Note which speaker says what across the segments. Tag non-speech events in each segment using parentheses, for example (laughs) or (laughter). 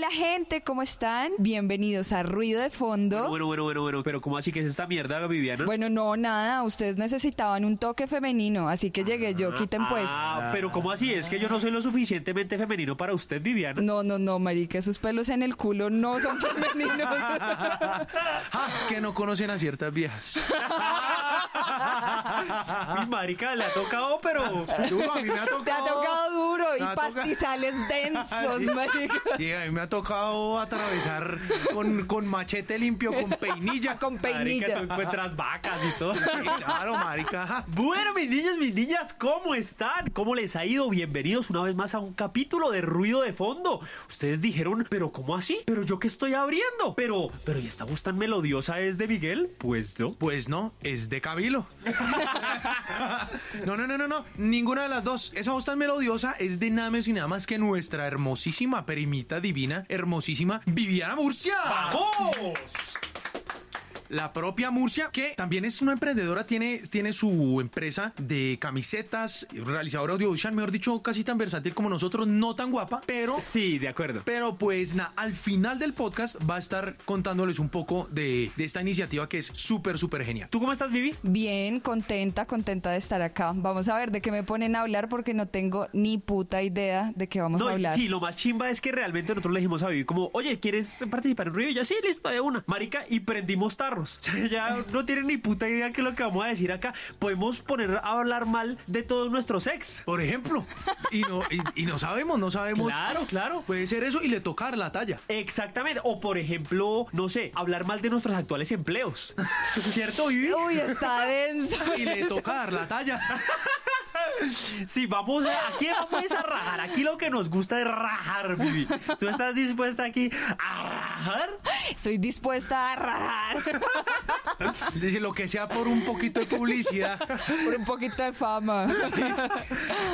Speaker 1: Hola gente, ¿cómo están? Bienvenidos a Ruido de Fondo.
Speaker 2: Bueno, bueno, bueno, bueno, pero ¿cómo así que es esta mierda, Viviana?
Speaker 1: Bueno, no, nada, ustedes necesitaban un toque femenino, así que llegué yo, quiten pues.
Speaker 2: Ah, pero ¿cómo así? Es que yo no soy lo suficientemente femenino para usted, Viviana.
Speaker 1: No, no, no, marica, esos pelos en el culo no son (laughs) femeninos. (laughs)
Speaker 3: Ah, es que no conocen a ciertas viejas. (laughs)
Speaker 2: Marica le ha tocado, pero
Speaker 3: Duro, a mí me ha tocado.
Speaker 1: Te ha tocado duro y pastizales (laughs) densos,
Speaker 3: Sí.
Speaker 1: marica.
Speaker 3: Sí, a mí me ha tocado atravesar con, con machete limpio, con peinilla.
Speaker 1: Con
Speaker 2: marica,
Speaker 1: peinilla.
Speaker 2: tú encuentras vacas y todo.
Speaker 3: Sí, claro, marica.
Speaker 2: Bueno, mis niños, mis niñas, ¿cómo están? ¿Cómo les ha ido? Bienvenidos una vez más a un capítulo de Ruido de Fondo. Ustedes dijeron, ¿pero cómo así? ¿Pero yo qué estoy abriendo? Pero, ¿pero ¿y esta voz tan melodiosa es de Miguel? Pues no.
Speaker 3: Pues no, es de Cabilo. (laughs) (laughs) No, no, no, no, no. Ninguna de las dos. Esa voz tan melodiosa es de nada y nada más que nuestra hermosísima, perimita divina, hermosísima Viviana Murcia.
Speaker 2: ¡Vamos!
Speaker 3: La propia Murcia, que también es una emprendedora, tiene, tiene su empresa de camisetas, realizadora audiovisual, mejor dicho, casi tan versátil como nosotros, no tan guapa, pero
Speaker 2: Sí, de acuerdo.
Speaker 3: pero pues nada, al final del podcast va a estar contándoles un poco de, de esta iniciativa que es súper, súper genial.
Speaker 2: ¿Tú cómo estás, Vivi?
Speaker 1: Bien, contenta, contenta de estar acá. Vamos a ver de qué me ponen a hablar porque no tengo ni puta idea de qué vamos
Speaker 2: No,
Speaker 1: a hablar.
Speaker 2: sí, lo más chimba es que realmente nosotros le dijimos a Vivi como, oye, ¿quieres participar en Ruido? Y ya, sí, listo, de una. Marica, y prendimos tarros. (laughs) O sea, ya no tienen ni puta idea que lo que vamos a decir acá. Podemos poner a hablar mal de todos nuestros ex.
Speaker 3: Por ejemplo, y no, y, y no sabemos, no sabemos.
Speaker 2: Claro, claro.
Speaker 3: Puede ser eso y le tocar la talla.
Speaker 2: Exactamente. O por ejemplo, no sé, hablar mal de nuestros actuales empleos. (laughs) ¿Cierto, Vivi?
Speaker 1: Uy, está denso. (laughs)
Speaker 3: Y le toca dar la talla.
Speaker 2: Sí, vamos a, aquí vamos a rajar. Aquí lo que nos gusta es rajar, Vivi. ¿Tú estás dispuesta aquí a rajar?
Speaker 1: Soy dispuesta a rajar (laughs)
Speaker 3: Dice lo que sea por un poquito de publicidad.
Speaker 1: por un poquito de fama.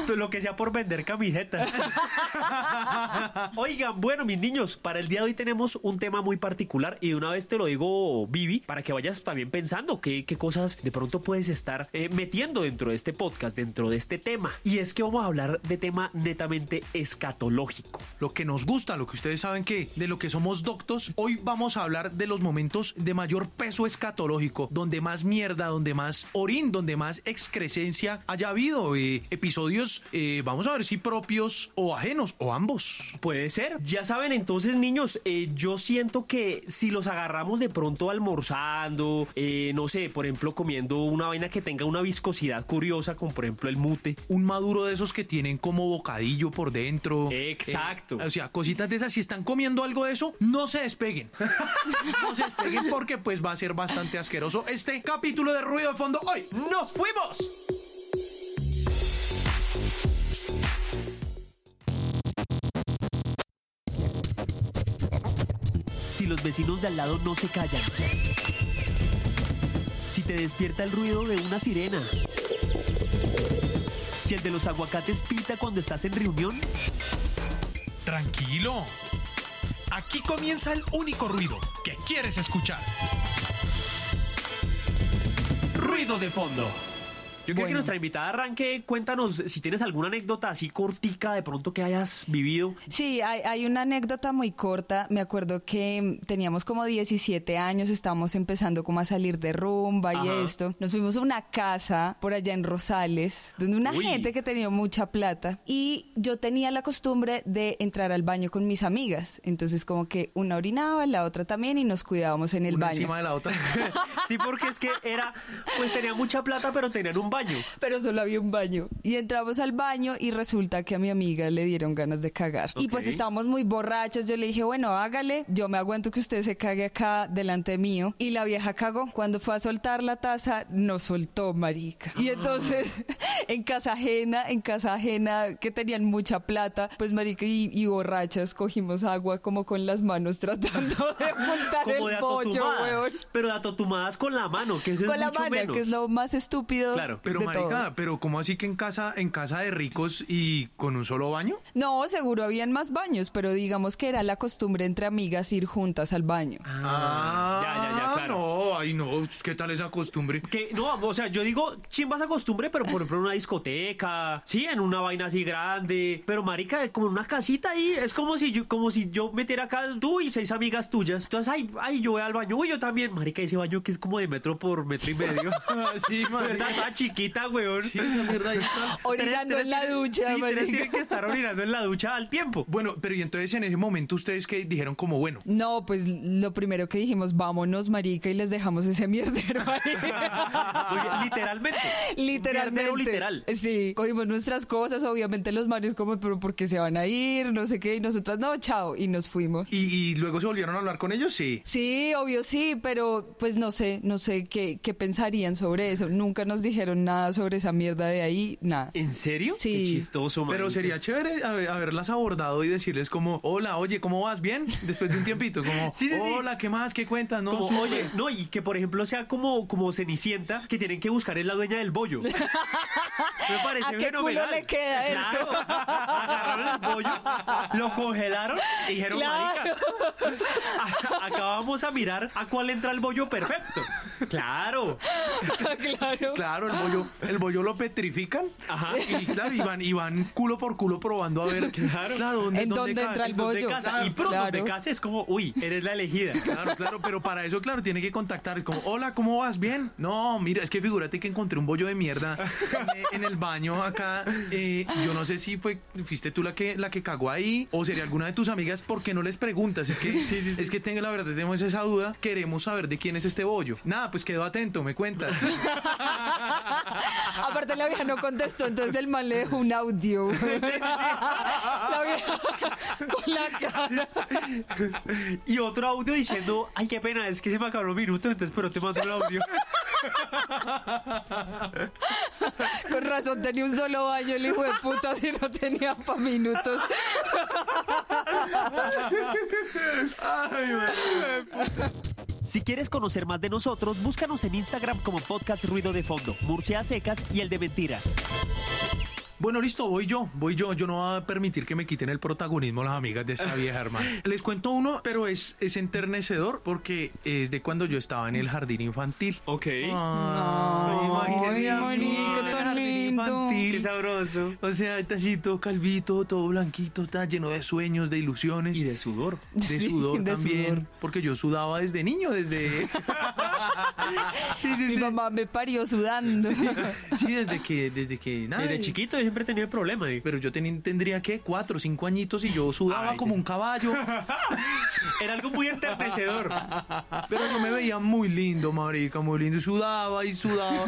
Speaker 2: Lo que sea por vender camisetas. (laughs) Oigan, bueno, mis niños, para el día de hoy tenemos un tema muy particular y de una vez te lo digo, Vivi, para que vayas también pensando qué, qué cosas de pronto puedes estar eh, metiendo dentro de este podcast, dentro de este tema. Y es que vamos a hablar de tema netamente escatológico.
Speaker 3: Lo que nos gusta, lo que ustedes saben que de lo que somos doctos, hoy vamos a hablar de los momentos de mayor peso escatológico, donde más mierda, donde más orín, donde más excrescencia haya habido. eh, episodios, eh, vamos a ver si propios o ajenos o ambos.
Speaker 2: Puede ser. Ya saben, entonces, niños, eh, yo siento que si los agarramos de pronto almorzando, eh, no sé, por ejemplo, comiendo una vaina que tenga una viscosidad curiosa, como por ejemplo el mute.
Speaker 3: Un maduro de esos que tienen como bocadillo por dentro.
Speaker 2: Exacto.
Speaker 3: O sea, cositas de esas. Si están comiendo algo de eso, no se despeguen. (laughs) (laughs) no se despeguen porque pues va a ser bastante asqueroso este capítulo de ruido de fondo hoy.
Speaker 2: ¡Nos fuimos! Si los vecinos de al lado no se callan. Si te despierta el ruido de una sirena. Si el de los aguacates pita cuando estás en reunión.
Speaker 3: Tranquilo. Comienza el único ruido que quieres escuchar.
Speaker 2: Ruido de fondo. Yo quiero que
Speaker 1: Bueno.
Speaker 2: nuestra invitada arranque. Cuéntanos si tienes alguna anécdota así cortica de pronto que hayas vivido.
Speaker 1: Sí, hay, hay una anécdota muy corta. Me acuerdo que mm, teníamos como 17 años, estábamos empezando como a salir de rumba y
Speaker 2: Ajá.
Speaker 1: esto. Nos fuimos a una casa por allá en Rosales, donde una
Speaker 2: Uy.
Speaker 1: gente que tenía mucha plata. Y yo tenía la costumbre de entrar al baño con mis amigas. Entonces como que una orinaba, la otra también y nos cuidábamos en el
Speaker 3: Una
Speaker 1: baño.
Speaker 3: encima de la otra. (laughs)
Speaker 2: Sí, porque es que era, pues tenía mucha plata, pero tenían un baño.
Speaker 1: Pero solo había un baño. Y entramos al baño y resulta que a mi amiga le dieron ganas de cagar. Y pues estábamos muy borrachas. Yo le dije, bueno, hágale. Yo me aguanto que usted se cague acá delante mío. Y la vieja cagó. Cuando fue a soltar la taza, no soltó, marica. Y entonces, (laughs) en casa ajena, en casa ajena, que tenían mucha plata, pues marica y, y borrachas, cogimos agua como con las manos tratando de (laughs) montar
Speaker 2: Como de
Speaker 1: el pollo, weón.
Speaker 2: Pero de atotumadas con la mano, que eso es
Speaker 1: Con la
Speaker 2: mucho
Speaker 1: mano,
Speaker 2: menos.
Speaker 1: que es lo más estúpido
Speaker 2: Claro.
Speaker 3: Pero
Speaker 1: de
Speaker 3: marica,
Speaker 1: todo.
Speaker 3: pero ¿cómo así que en casa, en casa de ricos y con un solo baño?
Speaker 1: No, seguro habían más baños, pero digamos que era la costumbre entre amigas ir juntas al baño.
Speaker 3: Ah,
Speaker 2: ya, ya, ya, claro.
Speaker 3: No, ay no, ¿qué tal esa costumbre?
Speaker 2: Que no, o sea, yo digo, chimbas a costumbre, pero por ejemplo en una discoteca, sí, en una vaina así grande, pero marica, como en una casita ahí, es como si yo, como si yo metiera acá tú y seis amigas tuyas. Entonces, ay, ay, yo voy al baño, uy, yo también, marica, ese baño que es como de metro por metro y medio. (laughs)
Speaker 3: sí, (laughs)
Speaker 2: ¿Verdad? Está chiquita, weón.
Speaker 3: Sí, esa mierda ahí está. (laughs)
Speaker 1: Orinando
Speaker 2: Tres-
Speaker 1: en la ducha,
Speaker 2: Sí, tres tienen que estar orinando en la ducha al tiempo.
Speaker 3: Bueno, pero y entonces en ese momento ustedes que dijeron como, bueno,
Speaker 1: No, pues lo primero que dijimos, vámonos, marica, y les dejamos ese mierdero ahí. (laughs)
Speaker 2: Oye, literalmente. (laughs)
Speaker 1: Literalmente.
Speaker 2: Mierdero literal.
Speaker 1: Sí, cogimos nuestras cosas, obviamente los manes como, pero ¿por qué se van a ir? No sé qué, y nosotras, no, chao, y nos fuimos.
Speaker 3: y, y luego se volvieron a hablar con ellos, sí.
Speaker 1: Sí, obvio sí, pero pues no sé, no sé qué, qué pensarían sobre eso. Nunca nos dijeron nada sobre esa mierda de ahí, nada.
Speaker 2: ¿En serio?
Speaker 1: Sí.
Speaker 2: Qué chistoso,
Speaker 3: Pero
Speaker 2: marica.
Speaker 3: sería chévere haber- haberlas abordado y decirles como, hola, oye, ¿cómo vas? ¿Bien? Después de un tiempito, como, (laughs)
Speaker 2: Sí, sí, sí.
Speaker 3: hola, ¿qué más? ¿Qué cuentas? No,
Speaker 2: Como,
Speaker 3: súper".
Speaker 2: oye, no, y que por ejemplo sea como, como Cenicienta, que tienen que buscar es la dueña del bollo. (laughs) Me parece
Speaker 1: ¿A qué culo
Speaker 2: fenomenal.
Speaker 1: le queda
Speaker 2: Claro.
Speaker 1: esto?
Speaker 2: Agarraron el bollo, lo congelaron y dijeron,
Speaker 1: Claro.
Speaker 2: marica, (laughs) a- acá vamos a mirar a cuál entra el bollo perfecto. Claro.
Speaker 1: claro.
Speaker 3: Claro, el bollo, el bollo lo petrifican.
Speaker 2: Ajá.
Speaker 3: Y claro, y van, y van culo por culo probando a ver.
Speaker 2: Claro.
Speaker 3: ¿dónde,
Speaker 1: ¿En dónde
Speaker 3: cae?
Speaker 1: entra el
Speaker 2: ¿En dónde
Speaker 1: bollo?
Speaker 2: casa? Y pronto
Speaker 1: Claro.
Speaker 2: te cases es como, uy, eres la elegida.
Speaker 3: Claro, claro, pero para eso, claro, tiene que contactar. Como, hola, ¿cómo vas? ¿Bien? No, mira, es que figúrate que encontré un bollo de mierda en, en el baño acá. Eh, yo no sé si fue, fuiste tú la que, la que cagó ahí o sería alguna de tus amigas. ¿Por qué no les preguntas? Es que, es que tengo la verdad, tenemos esa duda. Queremos saber de quién es este bollo. Nada, pues quedo atento, me cuentas. (laughs) (laughs)
Speaker 1: Aparte la vieja no contestó, entonces el man le dejó un audio. La vieja (laughs) con la cara.
Speaker 2: Y otro audio diciendo, ay, qué pena, es que se me acabaron minutos, entonces pero te mando un audio. (laughs)
Speaker 1: Con razón tenía un solo baño el hijo de puta si no tenía pa' minutos.
Speaker 2: Si quieres conocer más de nosotros, búscanos en Instagram como Podcast Ruido de Fondo, Murcia Secas y el de Mentiras.
Speaker 3: Bueno, listo, voy yo, voy yo. Yo no voy a permitir que me quiten el protagonismo las amigas de esta vieja, hermano. (laughs) Les cuento uno, pero es, es enternecedor porque es de cuando yo estaba en el jardín infantil.
Speaker 2: Ok.
Speaker 3: Ay,
Speaker 1: Ay,
Speaker 3: imagínate a mí
Speaker 1: marica,
Speaker 3: en el
Speaker 1: tan
Speaker 3: jardín
Speaker 1: lindo.
Speaker 3: infantil.
Speaker 2: Qué sabroso.
Speaker 3: O sea, así todo calvito, todo blanquito, está lleno de sueños, de ilusiones.
Speaker 2: Y de sudor.
Speaker 3: de (laughs)
Speaker 1: Sí,
Speaker 3: sudor
Speaker 1: de
Speaker 3: también.
Speaker 1: sudor.
Speaker 3: Porque yo sudaba desde niño, desde. (laughs) (laughs) sí, sí,
Speaker 1: Mi
Speaker 3: sí.
Speaker 1: mamá me parió sudando.
Speaker 3: Sí, desde que, desde que nada.
Speaker 2: Desde chiquito yo siempre he tenido el problema.
Speaker 3: Pero yo teni- tendría que cuatro o cinco añitos y yo sudaba
Speaker 2: Ay,
Speaker 3: como
Speaker 2: sí.
Speaker 3: un caballo. (laughs)
Speaker 2: Era algo muy enternecedor.
Speaker 3: Pero yo me veía muy lindo, marica, muy lindo. Y sudaba y sudaba.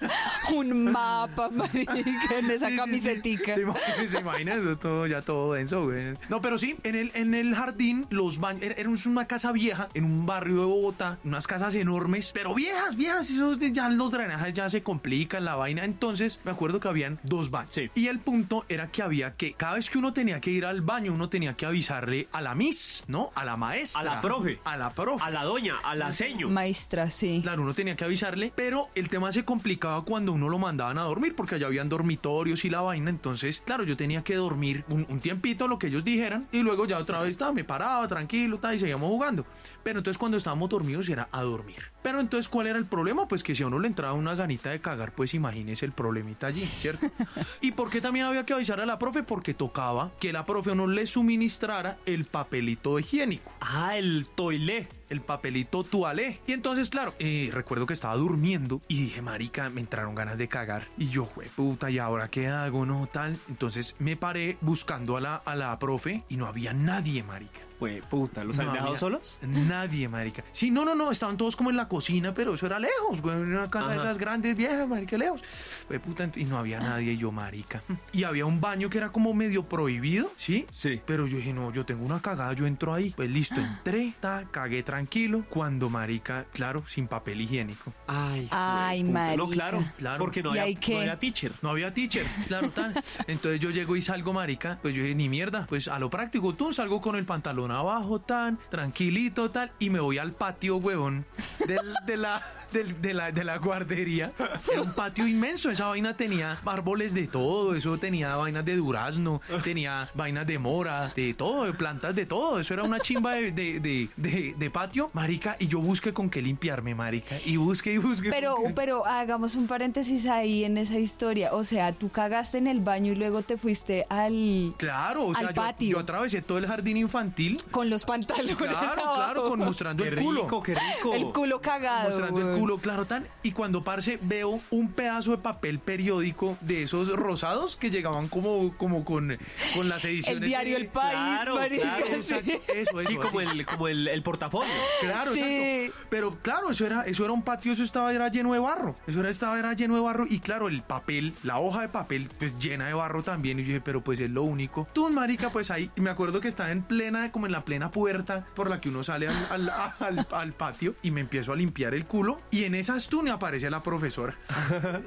Speaker 3: (laughs)
Speaker 1: Un mapa, marica, en esa camisetica.
Speaker 3: sí. ¿Te imaginas? ¿Se imagina eso? Todo, ya todo denso, güey. No, pero sí, en el, en el jardín, los baños. Era, era una casa vieja en un barrio de Bogotá. Unas casas enormes, pero viejas, viejas. Eso ya los drenajes ya se complican la vaina. Entonces, me acuerdo que habían dos baños.
Speaker 2: Sí.
Speaker 3: Y el punto era que había que, cada vez que uno tenía que ir al baño, uno tenía que avisarle a la miss, ¿no? A la maestra.
Speaker 2: A la profe.
Speaker 3: A la profe.
Speaker 2: A la doña, a la seño.
Speaker 1: Maestra, sí.
Speaker 3: Claro, uno tenía que avisarle, pero el tema se complicaba cuando uno lo mandaban a dormir, porque allá habían dormitorios y la vaina. Entonces, claro, yo tenía que dormir un, un tiempito, lo que ellos dijeran, y luego ya otra vez ta, me paraba tranquilo ta, y seguíamos jugando. Pero entonces, cuando estábamos dormidos, era a dormir. Pero entonces, ¿cuál era el problema? Pues que si a uno le entraba una ganita de cagar, pues imagínese el problemita allí, ¿cierto? (laughs) ¿Y por qué también había que avisar a la profe? Porque tocaba que la profe no le suministrara el papelito higiénico
Speaker 2: Ah, el toilé.
Speaker 3: El papelito tualé. Y entonces, claro, eh, recuerdo que estaba durmiendo y dije, marica, me entraron ganas de cagar. Y yo, jue puta, ¿y ahora qué hago? No, tal. Entonces me paré buscando a la, a la profe y no había nadie, marica.
Speaker 2: Pues puta, ¿los
Speaker 3: No
Speaker 2: han dejado
Speaker 3: había
Speaker 2: solos?
Speaker 3: Nadie, marica. Sí, no, no, no, estaban todos como en la cocina, pero eso era lejos, güey, en una casa de esas grandes viejas, marica, lejos. Fue puta, y no había nadie, y yo, marica. Y había un baño que era como medio prohibido, ¿sí?
Speaker 2: Sí.
Speaker 3: Pero yo dije, no, yo tengo una cagada, yo entro ahí. Pues listo, (gasps) entré, ta, cagué tranquilo. Cuando, marica, claro, sin papel higiénico.
Speaker 2: Ay,
Speaker 1: Ay,
Speaker 2: puta. No,
Speaker 1: marica.
Speaker 2: claro,
Speaker 3: Claro.
Speaker 2: Porque no
Speaker 1: ¿Y
Speaker 2: había, no había teacher.
Speaker 3: No había teacher, claro, tal. (laughs) Entonces yo llego y salgo, marica. Pues yo dije, ni mierda, pues a lo práctico, tú salgo con el pantalón abajo, tan, tranquilito, tal. Y me voy al patio, huevón, de, la, del- de, la, de la guardería. Era un patio inmenso. Esa vaina tenía árboles de todo. Eso tenía vainas de durazno, tenía vainas de mora, de todo, de plantas de todo. Eso era una chimba de, de, de- de- de patio, marica. Y yo busqué con qué limpiarme, marica. Y busqué y busqué.
Speaker 1: Pero,
Speaker 3: qué-
Speaker 1: pero hagamos un paréntesis ahí en esa historia. O sea, tú cagaste en el baño y luego te fuiste al
Speaker 3: Claro, o sea,
Speaker 1: al
Speaker 3: yo,
Speaker 1: patio.
Speaker 3: yo atravesé todo el jardín infantil.
Speaker 1: con los pantalones
Speaker 3: Claro, (laughs)
Speaker 1: abajo.
Speaker 3: claro, con mostrando
Speaker 2: Qué
Speaker 3: el culo.
Speaker 2: rico, qué rico.
Speaker 1: el culo cagado.
Speaker 3: mostrando el
Speaker 1: weón.
Speaker 3: Culo, claro, tan. Y cuando parce veo un pedazo de papel periódico de esos rosados que llegaban como, como con, con las ediciones.
Speaker 1: El diario
Speaker 3: de-
Speaker 1: El País,
Speaker 2: Claro,
Speaker 1: marica,
Speaker 2: claro,
Speaker 1: sí.
Speaker 3: Exacto, eso, eso.
Speaker 2: Sí, como
Speaker 3: así.
Speaker 2: el, como el, el portafolio.
Speaker 3: Claro,
Speaker 1: Sí.
Speaker 3: exacto. Pero claro, eso era, eso era un patio, eso estaba era lleno de barro. Eso era, estaba era lleno de barro. Y claro, el papel, la hoja de papel, pues llena de barro también. Y yo dije, pero pues es lo único. Tú, marica, pues ahí. Me acuerdo que estaba en plena, como en la plena puerta por la que uno sale al, al- (laughs) al- al patio. Y me empiezo a limpiar el culo. Y en esas tú me aparece la profesora.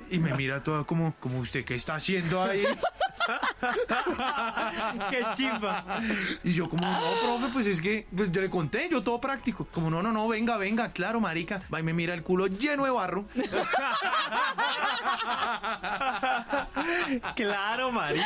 Speaker 3: Y me mira toda como, como usted, ¿qué está haciendo ahí? (laughs)
Speaker 2: ¡Qué chimba!
Speaker 3: Y yo como, no, profe, pues es que pues, yo le conté, yo todo práctico. Como, no, no, no, venga, venga, claro, marica. Va y me mira el culo lleno de barro. (laughs)
Speaker 2: claro, marica.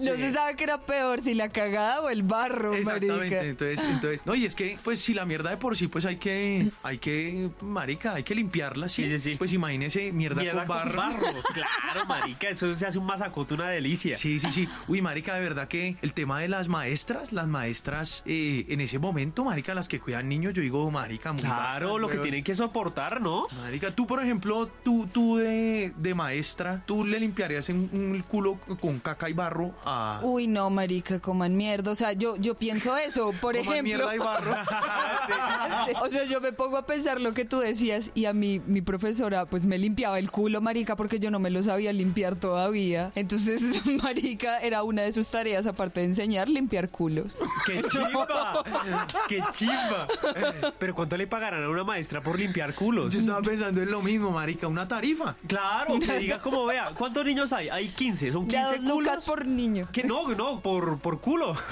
Speaker 1: No se sabe qué era peor, si la cagada o el barro,
Speaker 3: Exactamente.
Speaker 1: marica.
Speaker 3: Entonces, entonces, no, y es que, pues, si la mierda de por sí, pues hay que, hay que, marica, hay que limpiarla, sí.
Speaker 2: Sí, sí, sí.
Speaker 3: Pues imagínese mierda,
Speaker 2: Mierda
Speaker 3: con barro. (laughs)
Speaker 2: Claro, marica, eso se hace un masacote, una delicia.
Speaker 3: Sí, sí, sí. Uy, marica, de verdad que el tema de las maestras, las maestras eh, en ese momento, marica, las que cuidan niños, yo digo, marica, muy
Speaker 2: Claro,
Speaker 3: bastas,
Speaker 2: lo que tienen que soportar, ¿no?
Speaker 3: Marica, tú, por ejemplo, tú, tú de, de maestra, tú le limpiarías un, un culo con caca y barro a.
Speaker 1: Uy, no, marica, coman mierda. O sea, yo, yo pienso eso, por
Speaker 3: Coman
Speaker 1: ejemplo.
Speaker 3: mierda y barro. (laughs)
Speaker 1: O sea, yo me pongo a pensar lo que tú decías y a mí, mi profesora, pues me limpiaba el culo, marica, porque yo no me lo sabía limpiar todavía. Entonces, (laughs) marica, era una de sus tareas, aparte de enseñar, limpiar culos.
Speaker 2: ¡Qué (laughs) chimba! ¡Qué chimba! Pero ¿cuánto le pagarán a una maestra por limpiar culos?
Speaker 3: Yo estaba pensando en lo mismo, marica, una tarifa.
Speaker 2: Claro, que diga como vea, ¿cuántos niños hay? Hay 15, son 15
Speaker 1: Ya dos
Speaker 2: culos.
Speaker 1: lucas por niño.
Speaker 2: Que no, no, por, por culo. (laughs)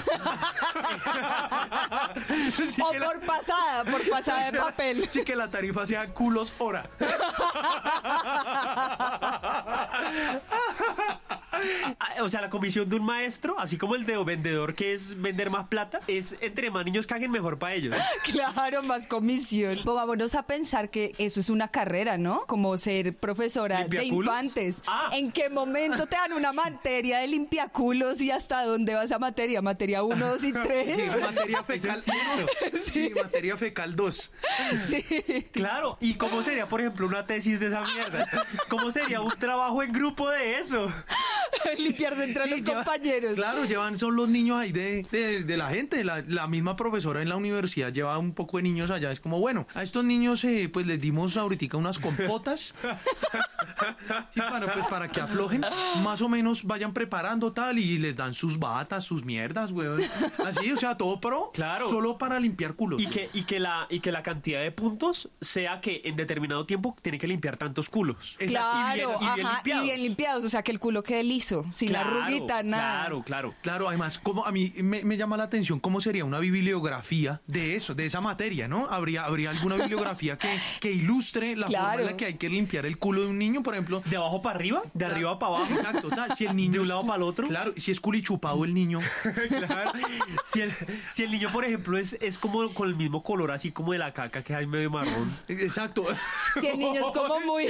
Speaker 3: Sí
Speaker 1: O
Speaker 3: la-
Speaker 1: por pasada, por pasada de papel.
Speaker 3: Sí que la tarifa sea culos hora. (laughs)
Speaker 2: Ah, O sea, la comisión de un maestro, así como el de vendedor que es vender más plata, es entre más niños caguen mejor para ellos. (laughs)
Speaker 1: Claro, más comisión. Pongámonos a pensar que eso es una carrera, ¿no? Como ser profesora de infantes.
Speaker 2: Ah.
Speaker 1: ¿En qué momento te dan una (laughs) materia de limpiaculos y hasta dónde va esa materia? ¿Materia 1, 2 y (laughs) 3?
Speaker 3: Sí, materia fecal. Sí, materia fecal 2.
Speaker 2: Claro, ¿y cómo sería, por ejemplo, una tesis de esa mierda? ¿Cómo sería un trabajo en grupo de eso? (laughs)
Speaker 1: Limpiarse entre
Speaker 3: Sí,
Speaker 1: los
Speaker 3: lleva-
Speaker 1: compañeros.
Speaker 3: Claro, llevan, son los niños ahí de, de, de la gente. La, la misma profesora en la universidad lleva un poco de niños allá. Es como, bueno, a estos niños eh, pues les dimos ahorita unas compotas. (laughs) Sí, para, pues para que aflojen. Más o menos vayan preparando tal y les dan sus batas, sus mierdas, weón. Así, o sea, todo pro.
Speaker 2: Claro.
Speaker 3: Solo para limpiar culos.
Speaker 2: Y que, y, que la, y que la cantidad de puntos sea que en determinado tiempo tiene que limpiar tantos culos.
Speaker 3: Exacto.
Speaker 1: Claro,
Speaker 2: y bien- y bien
Speaker 1: ajá,
Speaker 2: limpiados.
Speaker 1: y bien limpiados, o sea que el culo quede liso, sin
Speaker 2: Claro,
Speaker 1: arruguita, nada.
Speaker 2: Claro, claro.
Speaker 3: Claro, además, como a mí me, me llama la atención cómo sería una bibliografía de eso, de esa materia, ¿no? Habría, habría alguna (laughs) bibliografía que, que ilustre la forma
Speaker 1: Claro.
Speaker 3: en la que hay que limpiar el culo de un niño, por ejemplo.
Speaker 2: De abajo para arriba, de arriba para abajo.
Speaker 3: Exacto, si el niño
Speaker 2: De un lado para el otro.
Speaker 3: Claro, si es culichupado el niño. (laughs)
Speaker 2: Claro. Si el, si el niño, por ejemplo, es, es como con el mismo color, así como de la caca que hay medio marrón. (laughs)
Speaker 3: Exacto.
Speaker 1: Si el niño es como muy...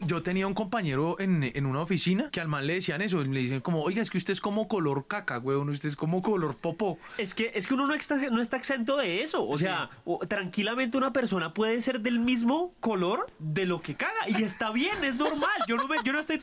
Speaker 3: Yo tenía un compañero en, en una oficina que al man le decían eso, le dicen como, oiga, es que usted es como color caca, weón, usted es como color popó.
Speaker 2: Es que, es que uno no está, no está exento de eso. O sea, o- tranquilamente una persona puede ser del mismo color de lo que caga. Y está bien, es normal. Yo no me, yo no estoy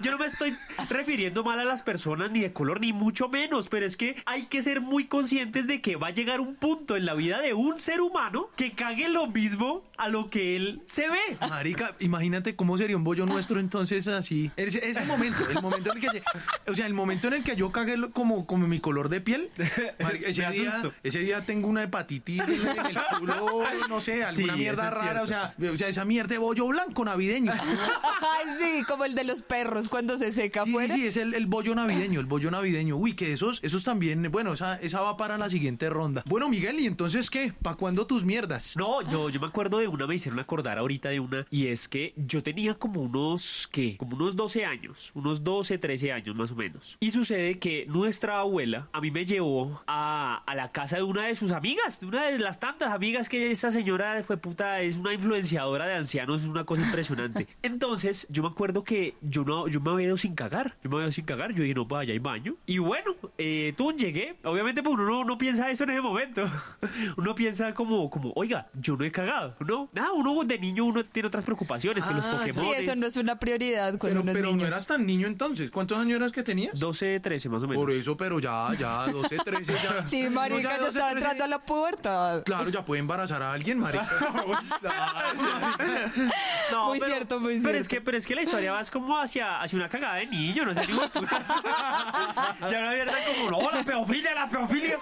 Speaker 2: yo no me estoy refiriendo mal a las personas ni de color, ni mucho menos. Pero es que hay que ser muy conscientes de que va a llegar un punto en la vida de un ser humano que cague lo mismo a lo que él se ve.
Speaker 3: Marica, imagínate cómo sería un bollo nuestro entonces. Entonces así. Ese, ese momento, el momento en el que. O sea, el momento en el que yo cagué como, como mi color de piel. ese, (laughs)
Speaker 2: Me
Speaker 3: día, ese día tengo una hepatitis en, el culo, no sé, alguna
Speaker 2: Sí,
Speaker 3: mierda rara. O sea, o sea, esa mierda de bollo blanco navideño.
Speaker 1: Ay, sí, como el de los perros cuando se seca
Speaker 3: Sí, sí,
Speaker 1: afuera.
Speaker 3: sí, es el, el bollo navideño, el bollo navideño. Uy, que esos, esos también, bueno, esa, esa va para la siguiente ronda. Bueno, Miguel, ¿y entonces qué? ¿Pa' cuándo tus mierdas?
Speaker 2: No, yo, yo me acuerdo de una, me hicieron acordar ahorita de una, y es que yo tenía como unos, ¿qué? Como unos 12 años, unos 12, 13 años más o menos. Y sucede que nuestra abuela a mí me llevó a, a la casa de una de sus amigas, de una de las tantas amigas que esa señora fue puta, es una influenciadora de ancianos, es una cosa impresionante. (laughs) Entonces, yo me acuerdo que yo no, yo me había ido sin cagar, yo me había ido sin cagar, yo dije, no, pues allá hay baño. Y bueno, eh, tú llegué, obviamente pues uno no, no piensa eso en ese momento. (laughs) Uno piensa como, como, oiga, yo no he cagado, ¿no? Nada, uno de niño uno tiene otras preocupaciones que los
Speaker 3: Ah,
Speaker 1: Sí,
Speaker 2: Pokémon.
Speaker 1: eso no es una prioridad cuando
Speaker 3: Pero,
Speaker 1: uno es
Speaker 3: pero
Speaker 1: niño.
Speaker 3: no eras tan niño entonces. ¿Cuántos años eras que tenías?
Speaker 2: 12, 13 más o menos.
Speaker 3: Por eso, pero ya, ya, 12, 13, ya.
Speaker 1: Sí, marica,
Speaker 3: No,
Speaker 1: ya,
Speaker 3: 12,
Speaker 1: estaba
Speaker 3: 13.
Speaker 1: entrando a la pubertad.
Speaker 3: Claro, ya puede embarazar a alguien, marica. (laughs) (laughs)
Speaker 2: No,
Speaker 1: Muy
Speaker 2: pero-
Speaker 1: cierto, muy
Speaker 2: pero Es
Speaker 1: cierto.
Speaker 2: que, pero es que la historia va es como hacia, hacia una cagada de niño, no sé, ni putas. (laughs) ya una mierda como, no, la pedofilia, la pedofilia.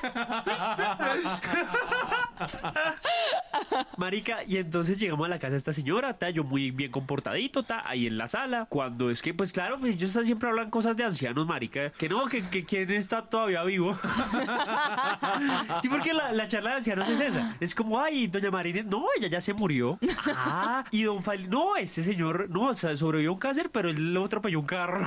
Speaker 2: Marica, y entonces llegamos a la casa de esta señora, ta, yo muy bien comportadito, ta, ahí en la sala. Cuando es que, pues claro, pues ellos siempre hablan cosas de ancianos, marica. Que no, que, que quién está todavía vivo. (laughs) sí, porque la, la charla de ancianos es esa. Es como, ay, doña Marina, no, ella ya se murió. Ah, y don Fali, no, este señor, no, o sea, sobrevivió a un cáncer, pero él lo atropelló un carro. (laughs)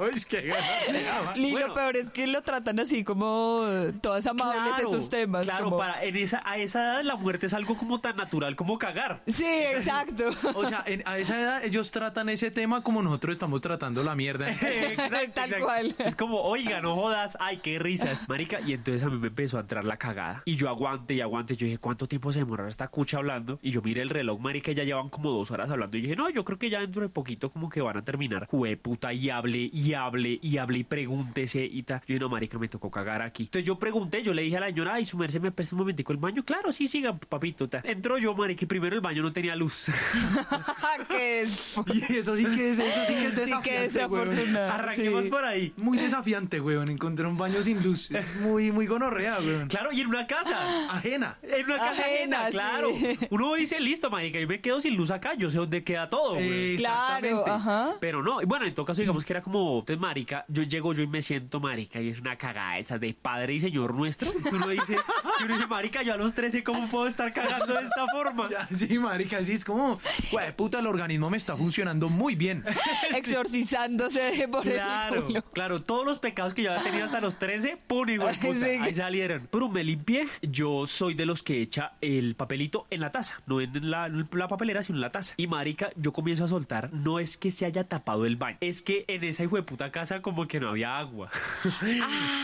Speaker 3: Uy, qué gana.
Speaker 1: Y
Speaker 2: Bueno.
Speaker 1: lo peor es que lo tratan así como todas amables esos temas.
Speaker 2: Claro,
Speaker 1: como-
Speaker 2: para, en esa, a esa edad la muerte es algo como tan natural como cagar.
Speaker 1: Sí, exacto.
Speaker 3: O sea, en- a esa edad ellos tratan ese tema como nosotros estamos tratando la mierda. (laughs)
Speaker 2: Exacto,
Speaker 1: Tal
Speaker 2: exacto.
Speaker 1: cual.
Speaker 2: Es como, oiga, no jodas, ay, qué risas. Marica, y entonces a mí me empezó a entrar la cagada. Y yo aguante y aguante. Yo dije, ¿cuánto tiempo se demorará esta cucha hablando? Y yo miré el reloj, marica, ya llevan como dos horas hablando. Y dije, no, yo creo que ya dentro de poquito como que van a terminar. Jue puta, y hable, y hable, y hable, y pregúntese, y tal. Yo dije, no, marica, me tocó cagar aquí. Entonces yo pregunté, yo le dije a la señora, ay, su merced me presta un momentico el baño. Claro, sí, siga, papito. tal. Entró yo, marica, y primero el baño no tenía luz. (laughs)
Speaker 1: que es
Speaker 3: Y eso sí que es, eso sí que es
Speaker 1: sí que
Speaker 3: desafiante, weón.
Speaker 1: desafortunado.
Speaker 2: Arranquemos
Speaker 1: sí.
Speaker 2: por ahí.
Speaker 3: Muy desafiante, weón, encontrar un baño sin luz. Es muy, muy gonorrea, weón.
Speaker 2: Claro, y en una casa. (gasps)
Speaker 3: Ajena.
Speaker 2: En una casa
Speaker 1: Ajena,
Speaker 2: ajena, claro.
Speaker 1: sí.
Speaker 2: Uno dice, listo, marica, yo me quedo sin luz acá, yo sé dónde queda todo, güey.
Speaker 1: Claro, ajá.
Speaker 2: Pero no, y bueno, en todo caso, digamos que era como, entonces, marica, yo llego yo y me siento marica, y es una cagada esa de padre y señor nuestro. que Uno dice, que uno dice, marica, yo a los 13, ¿cómo puedo estar cagando de esta forma? (laughs)
Speaker 3: Ya, sí, marica, sí, es como, güey, puta, el organismo me está funcionando muy bien. (laughs)
Speaker 1: Exorcizándose por
Speaker 2: Claro,
Speaker 1: el culo.
Speaker 2: claro, todos los pecados que yo había tenido hasta los 13, pum, igual (laughs) puta,
Speaker 1: Sí.
Speaker 2: ahí salieron. Pero me limpié, yo soy de los que echa el papelito en la taza, no en la, en la papelera, sino en la taza. Y marica, yo comienzo a soltar, no es que se haya tapado el baño, es que en esa hijo de puta casa como que no había agua.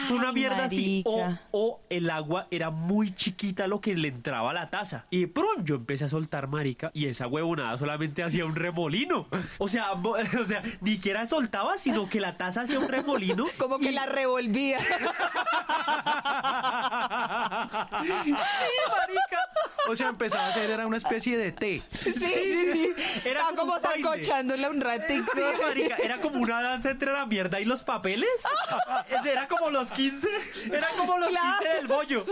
Speaker 2: Fue una mierda así. O,
Speaker 1: marica.
Speaker 2: o el agua era muy chiquita lo que le entraba a la taza. Y pronto yo empecé a soltar, marica, y esa huevonada solamente hacía un remolino. O sea, (laughs) o sea, ni siquiera soltaba, sino que la taza hacía un remolino. (laughs)
Speaker 1: Como que
Speaker 2: y-
Speaker 1: la revolvía.
Speaker 2: Sí, marica.
Speaker 3: O sea, empezaba a hacer, era una especie de té.
Speaker 1: Sí, sí, sí.
Speaker 2: Era
Speaker 1: Estaba
Speaker 2: como
Speaker 1: como
Speaker 2: un
Speaker 1: ratito.
Speaker 2: Sí, marica, era como una danza entre la mierda y los papeles. (laughs) Era como los 15. Era como los
Speaker 1: Claro.
Speaker 2: 15 del bollo.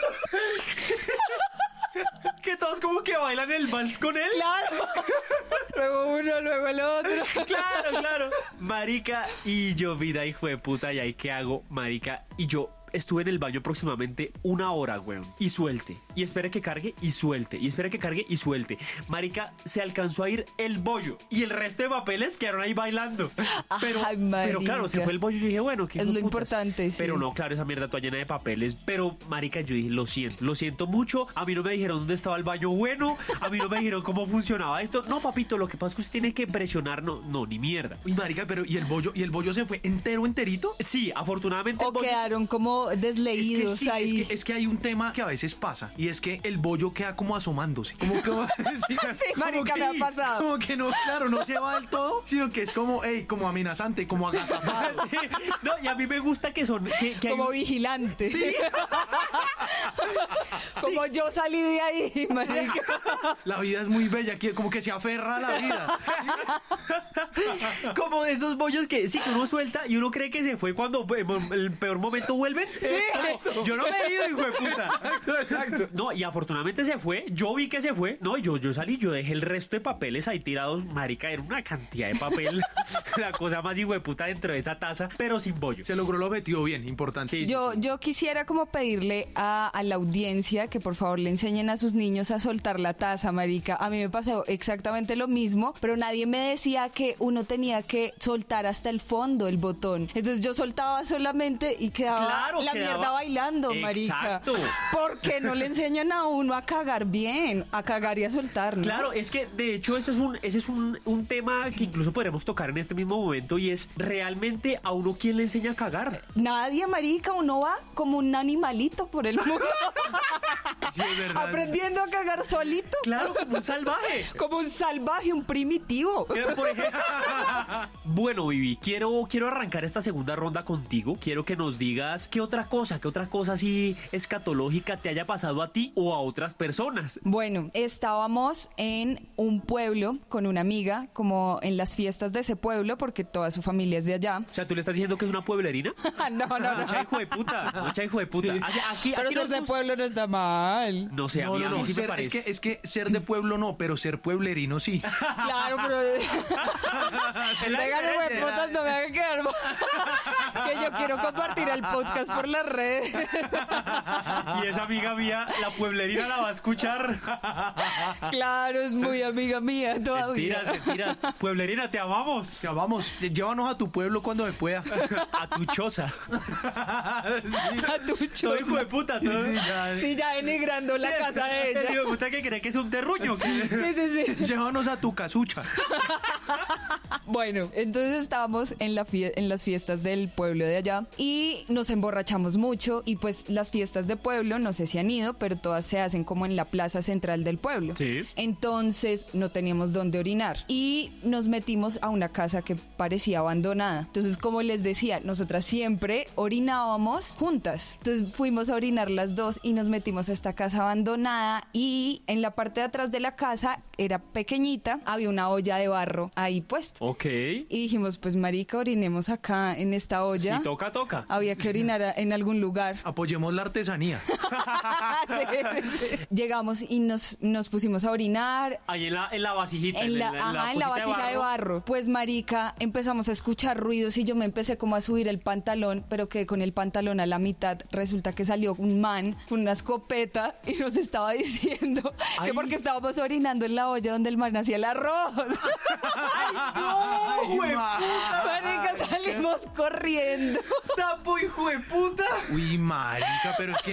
Speaker 2: (laughs) Que todos como que bailan el vals con él.
Speaker 1: Claro. (laughs) Luego uno, luego el otro. (laughs)
Speaker 2: Claro, claro. Marica, y yo, vida hijo de puta, y ahí qué hago, marica. Y yo estuve en el baño aproximadamente una hora, weón. Y suelte. Y espere que cargue y suelte. Y espere que cargue y suelte. Marica, se alcanzó a ir el bollo. Y el resto de papeles quedaron ahí bailando. (laughs) Pero,
Speaker 1: Ay,
Speaker 2: pero claro, se fue el bollo y dije, bueno, qué
Speaker 1: Es lo importante, sí.
Speaker 2: Pero no, claro, esa mierda toda llena de papeles. Pero, marica, yo dije, lo siento, lo siento mucho. A mí no me dijeron dónde estaba el baño bueno. A mí no me dijeron cómo funcionaba esto. No, papito, lo que pasa es que usted tiene que presionar. No, no, ni mierda.
Speaker 3: Uy, marica, pero ¿y el bollo? ¿Y el bollo se fue entero, enterito?
Speaker 2: Sí, afortunadamente.
Speaker 1: O
Speaker 2: el bollo-
Speaker 1: quedaron como como
Speaker 3: Es que,
Speaker 1: desleídos
Speaker 3: sí, es,
Speaker 1: ahí.
Speaker 3: que, es que hay un tema que a veces pasa y es que el bollo queda como asomándose. Como que, (laughs) sí, como
Speaker 1: marica,
Speaker 3: que-
Speaker 1: me ha pasado.
Speaker 3: Como que no, claro, no se va del todo, sino que es como, hey, como amenazante, como agazapado. (laughs)
Speaker 2: Sí, No, y a mí me gusta que son. Que, que hay
Speaker 1: como
Speaker 2: un-
Speaker 1: vigilante. (laughs) como yo salí de ahí, marica.
Speaker 3: La vida es muy bella, como que se aferra a la vida.
Speaker 2: como de esos bollos que sí que uno suelta y uno cree que se fue cuando en el peor momento (laughs) vuelven. Como, yo no me he ido, hijo de puta.
Speaker 3: Exacto, exacto.
Speaker 2: No, y afortunadamente se fue. Yo vi que se fue. No, yo, yo salí, yo dejé el resto de papeles ahí tirados. Marica, era una cantidad de papel. (laughs) la cosa más hijo de puta dentro de esa taza, pero sin bollo.
Speaker 3: Se logró el objetivo bien, importante.
Speaker 2: Sí, sí,
Speaker 1: Yo,
Speaker 2: sí.
Speaker 1: yo quisiera como pedirle a, a la audiencia que por favor le enseñen a sus niños a soltar la taza, marica. A mí me pasó exactamente lo mismo, pero nadie me decía que uno tenía que soltar hasta el fondo el botón. Entonces yo soltaba solamente y quedaba
Speaker 2: Claro,
Speaker 1: la
Speaker 2: quedaba-
Speaker 1: mierda bailando, marica.
Speaker 2: Exacto.
Speaker 1: Porque no le enseñan a uno a cagar bien, a cagar y a soltar, ¿no?
Speaker 2: Claro, es que de hecho ese es un ese es un, un tema que incluso podremos tocar en este mismo momento y es realmente a uno quién le enseña a cagar.
Speaker 1: Nadie, marica, uno va como un animalito por el mundo. (laughs)
Speaker 3: Sí, es verdad.
Speaker 1: aprendiendo a cagar solito.
Speaker 2: Claro, como un salvaje.
Speaker 1: Como un salvaje, un primitivo.
Speaker 2: Por ejemplo. (laughs) bueno, Vivi, quiero, quiero arrancar esta segunda ronda contigo. Quiero que nos digas qué otra cosa, qué otra cosa así escatológica te haya pasado a ti o a otras personas.
Speaker 1: Bueno, estábamos en un pueblo con una amiga, como en las fiestas de ese pueblo, porque toda su familia es de allá.
Speaker 2: O sea, ¿tú le estás diciendo que es una pueblerina? (laughs)
Speaker 1: no, no, no.
Speaker 2: Mucha hijo de puta, mucha hijo de puta. Aquí, aquí,
Speaker 1: Pero
Speaker 2: aquí
Speaker 1: si ese
Speaker 2: nos-
Speaker 1: pueblo no está mal.
Speaker 2: No sé, a
Speaker 3: No,
Speaker 2: mí,
Speaker 3: no,
Speaker 2: a mí
Speaker 3: no.
Speaker 2: sí me
Speaker 3: ser- es,
Speaker 2: parece.
Speaker 3: que, es que ser de pueblo no, pero ser pueblerino sí. (laughs)
Speaker 1: Claro, pero. (laughs) Pégale, hueputas, no me hagan quedar mal. Que yo quiero compartir el podcast por las redes.
Speaker 2: Y esa amiga mía, la pueblerina la va a escuchar.
Speaker 1: Claro, es muy amiga mía todavía.
Speaker 2: Mentiras, mentiras. Pueblerina, te amamos.
Speaker 3: Ya vamos, llévanos a tu pueblo cuando se pueda.
Speaker 2: A tu choza.
Speaker 1: A tu choza.
Speaker 2: hijo de puta. todo.
Speaker 3: Sí, ya.
Speaker 1: Sí, ya denigrando la casa de ella.
Speaker 2: de puta que cree que es un terruño.
Speaker 1: Sí, sí, sí.
Speaker 3: Llévanos a tu casucha.
Speaker 1: Bueno, entonces estábamos en, la fie- en las fiestas del pueblo de allá y nos emborrachamos mucho y pues las fiestas de pueblo, no sé si han ido, pero todas se hacen como en la plaza central del pueblo.
Speaker 2: Sí.
Speaker 1: Entonces no teníamos dónde orinar y nos metimos a una casa que parecía abandonada. Entonces, como les decía, nosotras siempre orinábamos juntas. Entonces fuimos a orinar las dos y nos metimos a esta casa abandonada y en la parte de atrás de la casa era pequeñita, había una olla de barro ahí puesta.
Speaker 2: Ok.
Speaker 1: Y dijimos, pues marica, orinemos acá en esta olla.
Speaker 2: Si toca, toca.
Speaker 1: Había que orinar en algún lugar.
Speaker 3: Apoyemos la artesanía. (laughs)
Speaker 1: Sí, sí, sí. Llegamos y nos, nos pusimos a orinar.
Speaker 2: Ahí en la, en la vasijita.
Speaker 1: En la, ajá, en la vasija de barro. Pues marica, empezamos a escuchar ruidos y yo me empecé como a subir el pantalón, pero que con el pantalón a la mitad resulta que salió un man con una escopeta y nos estaba diciendo
Speaker 2: Ay.
Speaker 1: que porque estábamos orinando en la olla donde el man hacía el arroz. (laughs)
Speaker 2: ¡No, güey!
Speaker 1: marica, salimos corriendo. (laughs)
Speaker 2: ¡Sapo, hijo de puta!
Speaker 3: Uy, marica, pero es que,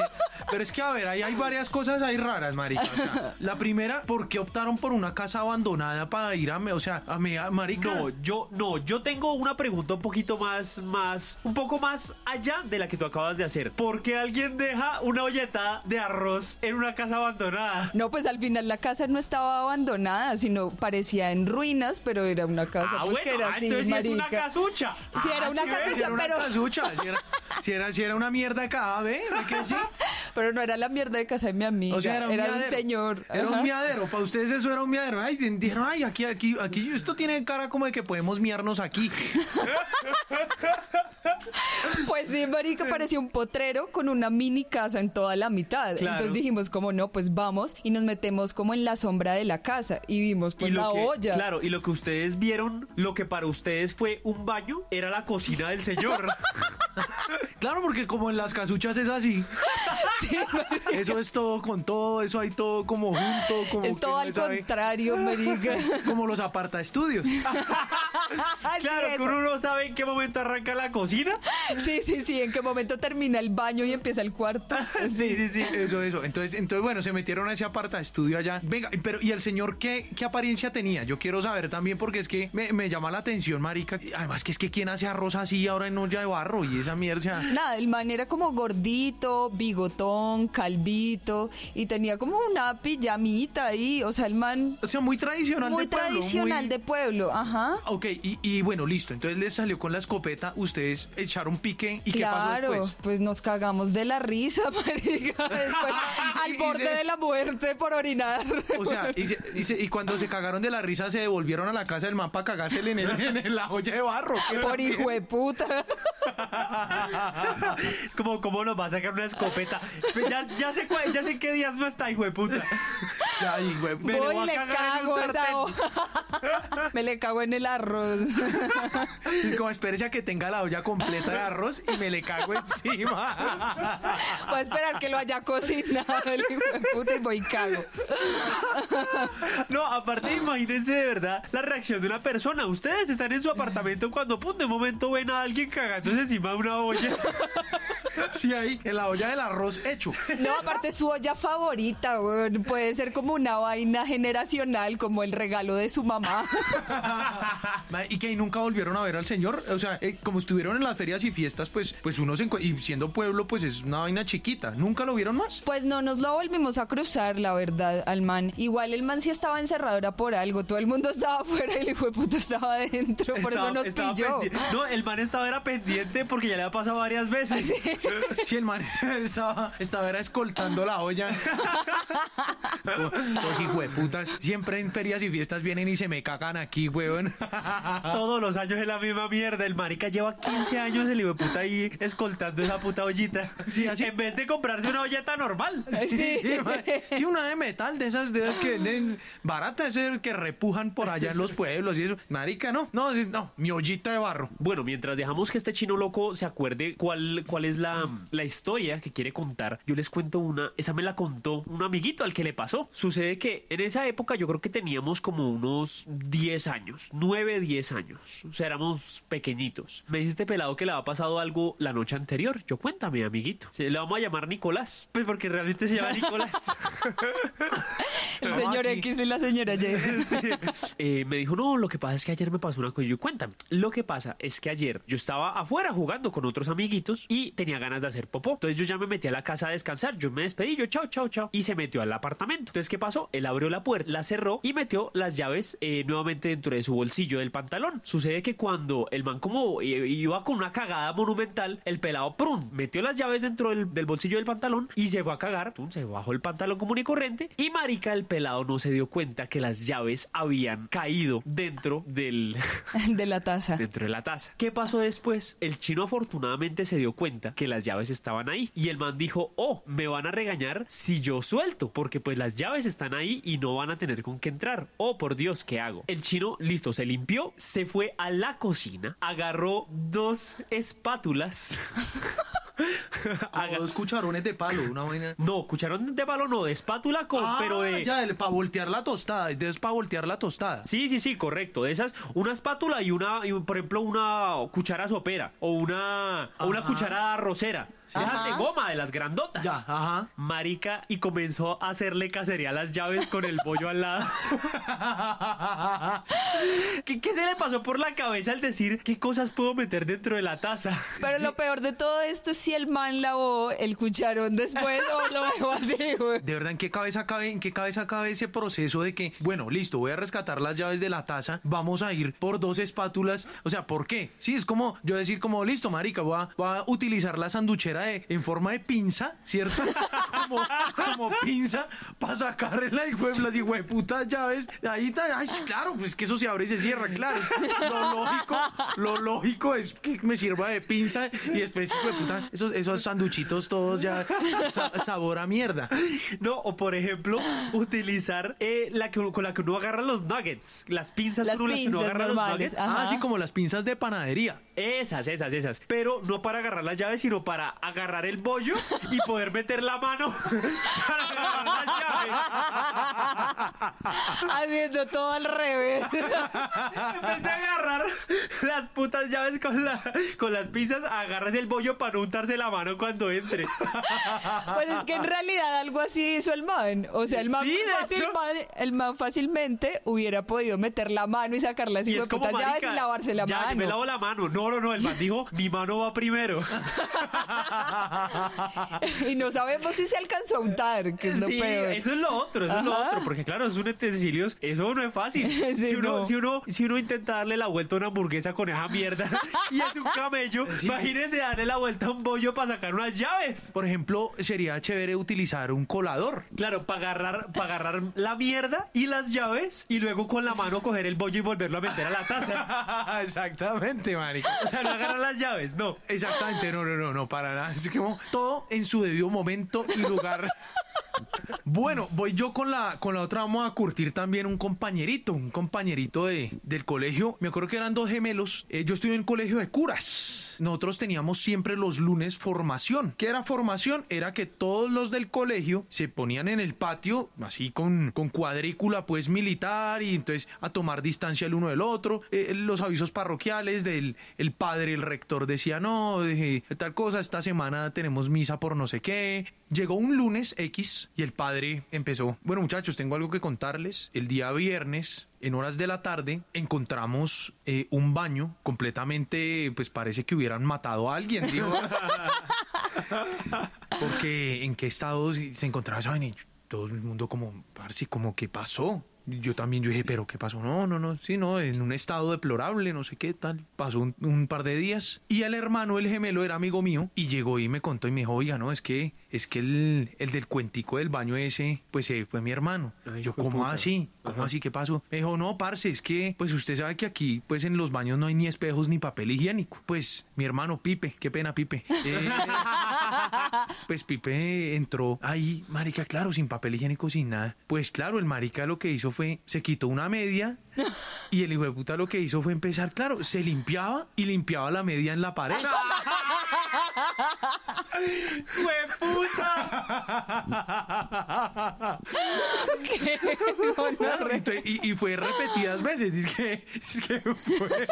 Speaker 3: pero es que a ver, ahí hay varias cosas ahí raras, marica. O sea, (laughs) la primera, ¿por qué optaron por una casa abandonada para ir a, me- o sea, a a- marica?
Speaker 2: No, yo, no, yo tengo una pregunta un poquito más, más, un poco más allá de la que tú acabas de hacer. ¿Por qué alguien deja una olleta de arroz en una casa abandonada?
Speaker 1: No, pues al final la casa no estaba abandonada, sino parecía en ruinas, pero era una casa
Speaker 2: ah,
Speaker 1: pues,
Speaker 2: bueno,
Speaker 1: que era
Speaker 2: ah,
Speaker 1: así,
Speaker 2: entonces sí es una
Speaker 1: marica.
Speaker 2: casucha.
Speaker 1: Sí, era
Speaker 2: Ah,
Speaker 1: una casucha.
Speaker 3: Si era si era, si era, si era una mierda de caja, ¿ve? ¿Ve sí? (laughs)
Speaker 1: Pero no era la mierda de casa de mi amiga,
Speaker 3: O sea, era un
Speaker 1: un
Speaker 3: miadero.
Speaker 1: señor.
Speaker 3: Era
Speaker 1: Ajá.
Speaker 3: un miadero. Para ustedes eso era un miadero. Ay, dijeron, ay, aquí, aquí, aquí, esto tiene cara como de que podemos miarnos aquí. (laughs)
Speaker 1: Pues sí, marica, parecía un potrero con una mini casa en toda la mitad.
Speaker 2: Claro.
Speaker 1: Entonces dijimos, como no, pues vamos y nos metemos como en la sombra de la casa y vimos pues
Speaker 2: y
Speaker 1: la
Speaker 2: que,
Speaker 1: olla.
Speaker 2: Claro, y lo que ustedes vieron, lo que para ustedes fue un baño, era la cocina del señor. (laughs)
Speaker 3: Claro, porque como en las casuchas es así. (laughs) eso es todo con todo, eso hay todo como junto, como
Speaker 1: Es todo al
Speaker 3: sabe.
Speaker 1: contrario, marica. (laughs)
Speaker 3: Como los aparta estudios.
Speaker 2: Claro, que uno no sabe en qué momento arranca la cocina.
Speaker 1: Sí, sí, sí, en qué momento termina el baño y empieza el cuarto.
Speaker 2: Sí, sí, sí.
Speaker 3: Eso, eso. Entonces, entonces, bueno, se metieron a ese aparta estudio allá. Venga, pero ¿y el señor qué, qué apariencia tenía? Yo quiero saber también porque es que me, me llama la atención, marica. Además que es que quién hace arroz así ahora en olla de barro y esa mierda.
Speaker 1: Nada, el man era como gordito, bigotón, calvito y tenía como una pijamita ahí, o sea, el man
Speaker 3: O sea, muy tradicional
Speaker 1: muy
Speaker 3: de pueblo,
Speaker 1: tradicional
Speaker 3: muy-
Speaker 1: de pueblo, ajá.
Speaker 3: Ok, y, y bueno, listo. Entonces les salió con la escopeta, ustedes echaron pique y qué pasó
Speaker 1: Claro,
Speaker 3: después.
Speaker 1: pues nos cagamos de la risa, (laughs) marica, después, (laughs) al
Speaker 3: y
Speaker 1: borde
Speaker 3: se-
Speaker 1: de la muerte por orinar.
Speaker 3: O sea, y, se- y se- y cuando se cagaron de la risa se devolvieron a la casa del man para cagársele en, el- en la olla de barro. ¿qué
Speaker 1: por hijo de puta. (laughs)
Speaker 2: Como, ¿cómo nos va a sacar una escopeta? Ya, ya, sé, cuál- ya sé qué días no está, hijo de puta.
Speaker 3: Ay, güey.
Speaker 2: Me
Speaker 1: Voy y le
Speaker 2: cagar en un
Speaker 1: cago esa
Speaker 2: sartén.
Speaker 1: hoja. (laughs) Me le cago en el arroz. (laughs)
Speaker 3: Y como espérese a que tenga la olla completa de arroz y me le cago encima. (laughs)
Speaker 1: Voy a esperar que lo haya cocinado el hijo de puta y voy y cago.
Speaker 2: No, aparte, imagínense de verdad la reacción de una persona. Ustedes están en su apartamento cuando, pum, de momento ven a alguien cagándose encima de una olla.
Speaker 3: Sí, ahí, en la olla del arroz hecho.
Speaker 1: No, aparte su olla favorita, weón. Puede ser como una vaina generacional, como el regalo de su mamá. (laughs)
Speaker 3: Ma, Y que ahí nunca volvieron a ver al señor. O sea, eh, como estuvieron en las ferias y fiestas, pues, pues uno se encuentra. Y siendo pueblo, pues es una vaina chiquita. ¿Nunca lo vieron más?
Speaker 1: Pues no nos lo volvimos a cruzar, la verdad, al man. Igual el man sí estaba encerrado, era por algo. Todo el mundo estaba afuera y el hijo de puta estaba adentro. Por eso nos
Speaker 2: estaba
Speaker 1: pilló.
Speaker 2: No, el man estaba era pendiente porque ya le ha pasado varias veces.
Speaker 3: Sí, el man (laughs) estaba, estaba era escoltando la olla. (laughs) Estos- hijueputas siempre en ferias y fiestas vienen y se me cagan aquí, weón. (laughs)
Speaker 2: Todos los años es la misma mierda. El marica lleva 15 años el hijo de puta ahí escoltando esa puta ollita.
Speaker 3: Sí, así-
Speaker 2: En vez de comprarse una olleta normal.
Speaker 3: Sí, sí, ma- sí, una de metal, de esas, de esas que venden baratas, esas que repujan por allá en los pueblos y eso. Marica, no, no, sí, no, mi ollita de barro.
Speaker 2: Bueno, mientras dejamos que este chino loco se acuerde cuál, cuál es la, la historia que quiere contar, yo les cuento una. Esa me la contó un amiguito al que le pasó. Sucede que en esa época yo creo que teníamos como unos 10 años, 9, 10 años. O sea, éramos pequeñitos. Me dice este pelado que le había pasado algo la noche anterior. Yo cuéntame, amiguito. Se- Le vamos a llamar Nicolás. Pues porque realmente se llama Nicolás. (laughs)
Speaker 1: El señor
Speaker 3: aquí.
Speaker 1: X y la señora Y. (laughs)
Speaker 2: Eh, me dijo, no, lo que pasa es que ayer me pasó una cosa. Y yo, cuéntame. Lo que pasa es que ayer yo estaba afuera jugando con otros amiguitos y tenía ganas de hacer popó. Entonces yo ya me metí a la casa a descansar. Yo me despedí, yo, chao, chao, chao. Y se metió al apartamento. Entonces, ¿qué pasó? Él abrió la puerta, la cerró y metió las llaves eh, nuevamente dentro de su bolsillo del pantalón. Sucede que cuando el man como eh, iba con una cagada monumental, el pelado, prum, metió las llaves dentro del, del bolsillo del pantalón y se fue a cagar. Se bajó el pantalón común y corriente. Y marica, el pelado no se dio cuenta que las llaves habían caído dentro del... (laughs)
Speaker 1: De la taza.
Speaker 2: dentro de la taza. ¿Qué pasó después? El chino afortunadamente se dio cuenta que las llaves estaban ahí y el man dijo, oh, me van a regañar si yo suelto, porque pues las llaves están ahí y no van a tener con qué entrar. Oh, por Dios, ¿qué hago? El chino, listo, se limpió, se fue a la cocina, agarró dos espátulas. (laughs)
Speaker 3: Dos cucharones de palo, una vaina.
Speaker 2: no, cucharón de palo no, de espátula con, pero de...
Speaker 3: Ah, ya, para voltear la tostada, es para voltear la tostada.
Speaker 2: Sí, sí, sí, correcto. De esas, una espátula y una, y, por ejemplo, una cuchara sopera o una, o una
Speaker 3: Ajá.
Speaker 2: cuchara De esas de
Speaker 1: Ajá.
Speaker 2: goma, de las grandotas.
Speaker 3: Ya, ajá.
Speaker 2: Marica, y comenzó a hacerle cacería a las llaves con el bollo al lado. (laughs) ¿Qué, qué se le pasó por la cabeza al decir qué cosas puedo meter dentro de la taza? (laughs)
Speaker 1: Pero lo peor de todo esto es si el man lavó el cucharón después o lo dejó así, güey.
Speaker 3: De verdad, ¿en qué cabeza cabe, en qué cabeza cabe ese proceso de que, bueno, listo, voy a rescatar las llaves de la taza, vamos a ir por dos espátulas? O sea, ¿por qué? Sí, es como yo decir como, listo, marica, voy a, voy a utilizar la sanduchera de- en forma de pinza, ¿cierto? (laughs) como, como pinza para sacar la hijo las putas llaves. Ahí está, ay, sí, claro, pues que eso se abre y se cierra, claro. Lo lógico, lo lógico es que me sirva de pinza y después, puta, esos, esos sanduchitos todos ya sa- sabor a mierda.
Speaker 2: No, o por ejemplo, utilizar eh, la que, con la que uno agarra los nuggets. Las pinzas
Speaker 1: Las
Speaker 2: con las que uno agarra los
Speaker 1: normales,
Speaker 2: nuggets.
Speaker 1: Ajá.
Speaker 3: Ah, sí, como las pinzas de panadería.
Speaker 2: Esas, esas, esas. Pero no para agarrar las llaves, sino para agarrar el bollo y poder meter la mano (laughs) para agarrar las llaves.
Speaker 1: Haciendo todo al revés.
Speaker 2: Vez de agarrar las putas llaves con, la, con las pinzas, agarras el bollo para no untarse la mano cuando entre. (laughs)
Speaker 1: Pues es que en realidad algo así hizo el man. O sea, el man,
Speaker 2: Sí,
Speaker 1: fácil- man- el man fácilmente hubiera podido meter la mano y sacar las
Speaker 2: como,
Speaker 1: putas llaves y lavarse la
Speaker 2: ya, yo me
Speaker 1: mano.
Speaker 2: lavo la mano. No, no, no, el man dijo, mi mano va primero. (laughs)
Speaker 1: y no sabemos si se alcanzó a untar, que es lo
Speaker 2: Sí,
Speaker 1: peor.
Speaker 2: eso es lo otro, eso es lo otro, porque claro, es un utensilios, eso no es fácil. (laughs)
Speaker 1: Sí,
Speaker 2: si, uno,
Speaker 1: no.
Speaker 2: si, uno, si uno intenta darle la vuelta a una hamburguesa con esa mierda (laughs) y es un camello, imagínese darle la vuelta a un bollo para sacar unas llaves.
Speaker 3: Por ejemplo, sería chévere utilizar un colador.
Speaker 2: Claro, para agarrar, para agarrar la mierda y las llaves y luego con la mano coger el bollo y volverlo a meter a la taza. (laughs)
Speaker 3: Exactamente, marica.
Speaker 2: O sea, no agarrar las llaves, no.
Speaker 3: Exactamente, no, no, no, no, para nada. Es como todo en su debido momento y lugar. (laughs) Bueno, voy yo con la, con la otra. Vamos a curtir también un compañerito, un compañerito de, del colegio. Me acuerdo que eran dos gemelos. Eh, yo estuve en colegio de curas. Nosotros teníamos siempre los lunes formación. ¿Qué era formación? Era que todos los del colegio se ponían en el patio, así con, con cuadrícula pues militar y entonces a tomar distancia el uno del otro. Eh, los avisos parroquiales del el padre, el rector decía, no, tal cosa, esta semana tenemos misa por no sé qué. Llegó un lunes X y el padre empezó, bueno muchachos, tengo algo que contarles. El día viernes, en horas de la tarde, encontramos eh, un baño completamente, pues parece que hubieran matado a alguien, dijo. (laughs) Porque en qué estado se encontraba esa vaina todo el mundo como, parce, como qué pasó. Yo también, yo dije, pero ¿qué pasó? No, no, no, sí, no, en un estado deplorable, no sé qué tal. Pasó un, un par de días y el hermano, el gemelo, era amigo mío y llegó y me contó y me dijo, oiga, no, es que, es que el, el del cuentico del baño ese, pues eh, fue mi hermano.
Speaker 2: Ay,
Speaker 3: yo, ¿cómo
Speaker 2: puta.
Speaker 3: así? ¿Cómo
Speaker 2: Ajá.
Speaker 3: así? ¿Qué pasó? Me dijo, no, parce, es que, pues usted sabe que aquí, pues en los baños no hay ni espejos ni papel higiénico. Pues mi hermano Pipe, qué pena Pipe. Eh, (laughs) pues Pipe entró ahí, marica, claro, sin papel higiénico, sin nada. Pues claro, el marica lo que hizo fue, se quitó una media (laughs) y el hijo de puta lo que hizo fue empezar, claro, se limpiaba y limpiaba la media en la pared. (laughs)
Speaker 2: ¡Fue puta! (laughs)
Speaker 3: Claro, entonces, y, y fue repetidas veces. Que, es que fue-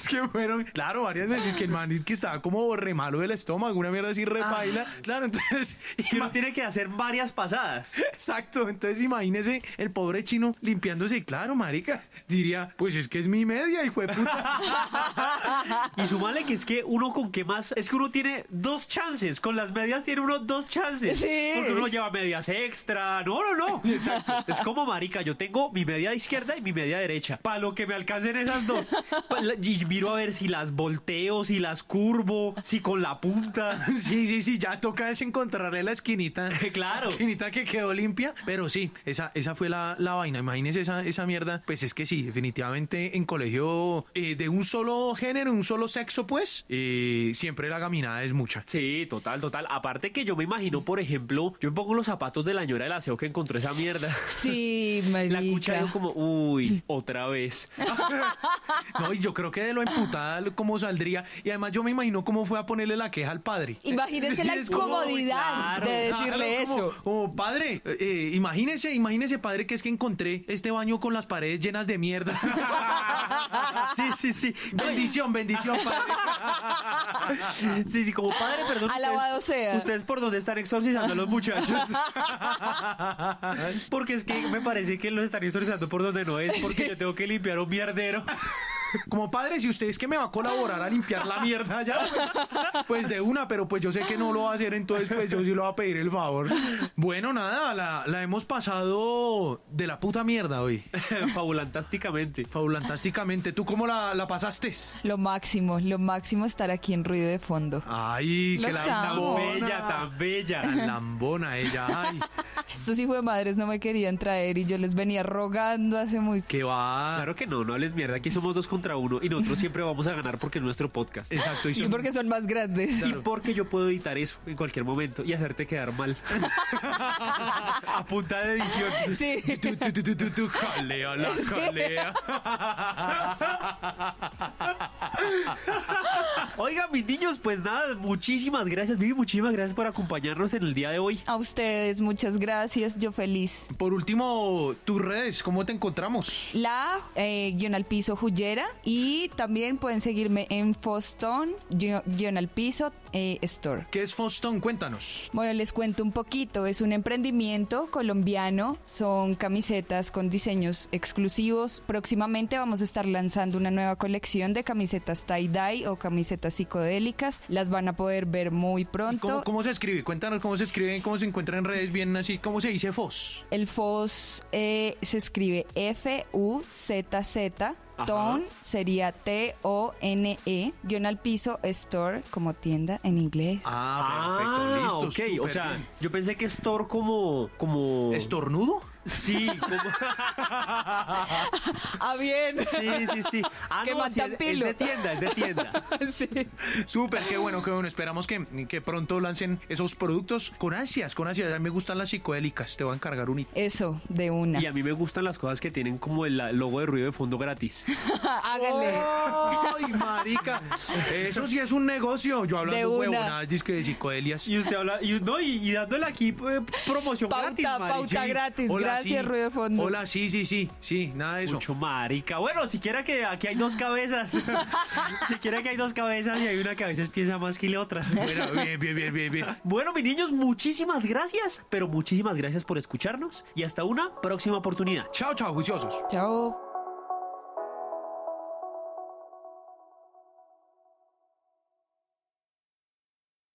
Speaker 3: es que fueron, claro, varias veces. Es que el man es que estaba como re malo del estómago, una mierda así repaila. Claro, entonces. (laughs)
Speaker 2: Y uno tiene que hacer varias pasadas.
Speaker 3: Exacto, entonces imagínese el pobre chino limpiándose. Claro, marica, diría, pues es que es mi media, hijo de puta. (laughs)
Speaker 2: Y sumale que es que uno con qué más. Es que uno tiene dos chances. Con las medias tiene uno dos chances.
Speaker 1: Sí.
Speaker 2: Porque uno lleva medias extra. No, no, no. Es como marica. Yo tengo mi media izquierda y mi media derecha. Para lo que me alcancen esas dos. (laughs) Y miro a ver si las volteo, si las curvo, si con la punta. (laughs)
Speaker 3: Sí, sí, sí, ya toca es encontrarle la esquinita. (laughs)
Speaker 2: Claro.
Speaker 3: La esquinita que quedó limpia. Pero sí, esa, esa fue la, la vaina. Imagínese esa, esa mierda. Pues es que sí, definitivamente en colegio eh, de un solo género, un solo sexo, pues, eh, siempre la gaminada es mucha.
Speaker 2: Sí, total, total. Aparte que yo me imagino, por ejemplo, yo me pongo los zapatos de la señora del aseo que encontró esa mierda.
Speaker 1: Sí, marica. (laughs)
Speaker 2: La cucha yo como, uy, otra vez.
Speaker 3: No, y yo creo que de lo emputada como saldría. Y además yo me imagino cómo fue a ponerle la queja al padre. (laughs)
Speaker 1: Imagínese la (laughs) incomodidad
Speaker 2: claro,
Speaker 1: de decirle
Speaker 3: Claro,
Speaker 1: eso.
Speaker 3: Como, padre, eh, eh, imagínese, imagínese, padre, que es que encontré este baño con las paredes llenas de mierda. (laughs)
Speaker 2: Sí, sí, sí.
Speaker 3: bendición, bendición, padre.
Speaker 2: Sí, sí, como padre, perdón.
Speaker 1: Alabado
Speaker 2: ustedes-
Speaker 1: sea.
Speaker 2: Ustedes por dónde están exorcizando a los muchachos. Porque es que me parece que los están exorcizando por donde no es, porque yo tengo que limpiar un mierdero.
Speaker 3: Como padre, si usted es que me va a colaborar a limpiar la mierda ya, pues, pues de una, pero pues yo sé que no lo va a hacer, entonces pues yo sí lo voy a pedir el favor. Bueno, nada, la, la hemos pasado de la puta mierda hoy. (laughs)
Speaker 2: Fabulantásticamente.
Speaker 3: Fabulantásticamente. ¿Tú cómo la, la pasaste?
Speaker 1: Lo máximo, lo máximo estar aquí en ruido de fondo.
Speaker 3: Ay, que
Speaker 1: Los
Speaker 3: la
Speaker 2: Tan bella, tan bella.
Speaker 3: Tan lambona ella. Ay,
Speaker 1: Estos hijos de madres no me querían traer y yo les venía rogando hace muy...
Speaker 3: que va.
Speaker 2: Claro que no, no hables mierda. Aquí somos dos contra uno y nosotros siempre vamos a ganar porque es nuestro podcast.
Speaker 3: Exacto. Y
Speaker 1: Y
Speaker 3: son-
Speaker 1: porque son más grandes.
Speaker 2: Y porque yo puedo editar eso en cualquier momento y hacerte quedar mal. (laughs) a punta de edición.
Speaker 1: Sí.
Speaker 3: Tu, jalea la jalea. (laughs)
Speaker 2: Oiga, mis niños, pues nada, muchísimas gracias, Vivi, muchísimas gracias por acompañarnos en el día de hoy.
Speaker 1: A ustedes, muchas gracias. Yo feliz.
Speaker 3: Por último, tus redes, ¿cómo te encontramos?
Speaker 1: La eh, guion al piso Jullera y también pueden seguirme en Foston guion al piso eh, Store.
Speaker 3: ¿Qué es Foston? Cuéntanos.
Speaker 1: Bueno, les cuento un poquito. Es un emprendimiento colombiano. Son camisetas con diseños exclusivos. Próximamente vamos a estar lanzando una nueva colección de camisetas tie-dye o camisetas psicodélicas. Las van a poder ver muy pronto.
Speaker 3: ¿Cómo, cómo se escribe? Cuéntanos cómo se escribe, cómo se encuentra en redes bien así. ¿Cómo se dice Fos?
Speaker 1: El FOS eh, se escribe F-U-Z-Z.
Speaker 2: Ajá.
Speaker 1: Tone sería T-O-N-E. Guión al piso, store, como tienda en inglés.
Speaker 3: Ah, perfecto, listo.
Speaker 2: ok. O
Speaker 3: súper
Speaker 2: sea,
Speaker 3: bien.
Speaker 2: yo pensé que store como. como.
Speaker 3: ¿Estornudo?
Speaker 2: Sí, como. (laughs)
Speaker 1: Ah, bien.
Speaker 2: Sí, sí, sí. Ah,
Speaker 1: Que
Speaker 2: no, sí, es, de tienda, es de tienda. (laughs)
Speaker 1: sí.
Speaker 3: Súper, qué bueno, qué bueno. Esperamos que, que pronto lancen esos productos con ansias, con ansias. A mí me gustan las psicodélicas. Te voy a encargar un
Speaker 1: Eso, de una.
Speaker 2: Y a mí me gustan las cosas que tienen como el logo de ruido de fondo gratis. (laughs)
Speaker 1: Hágale.
Speaker 3: ¡Ay, marica! Eso sí es un negocio. Yo
Speaker 1: De
Speaker 3: hablando
Speaker 1: una.
Speaker 3: huevonadas, disque de psicodelias.
Speaker 2: Y usted habla, y, no, y, y dándole aquí eh, promoción
Speaker 1: Pauta,
Speaker 2: gratis,
Speaker 1: pauta. gratis, gracias, ruido de fondo.
Speaker 3: Hola, sí, sí, sí, sí, nada de eso.
Speaker 2: Mucho marica. Bueno, siquiera que aquí hay dos cabezas. (laughs) siquiera que hay dos cabezas y hay una que a veces piensa más que la otra.
Speaker 3: Bueno, bien, bien, bien, bien, bien.
Speaker 2: Bueno, mis niños, muchísimas gracias, pero muchísimas gracias por escucharnos y hasta una próxima oportunidad.
Speaker 3: Chao, chao, juiciosos.
Speaker 1: Chao.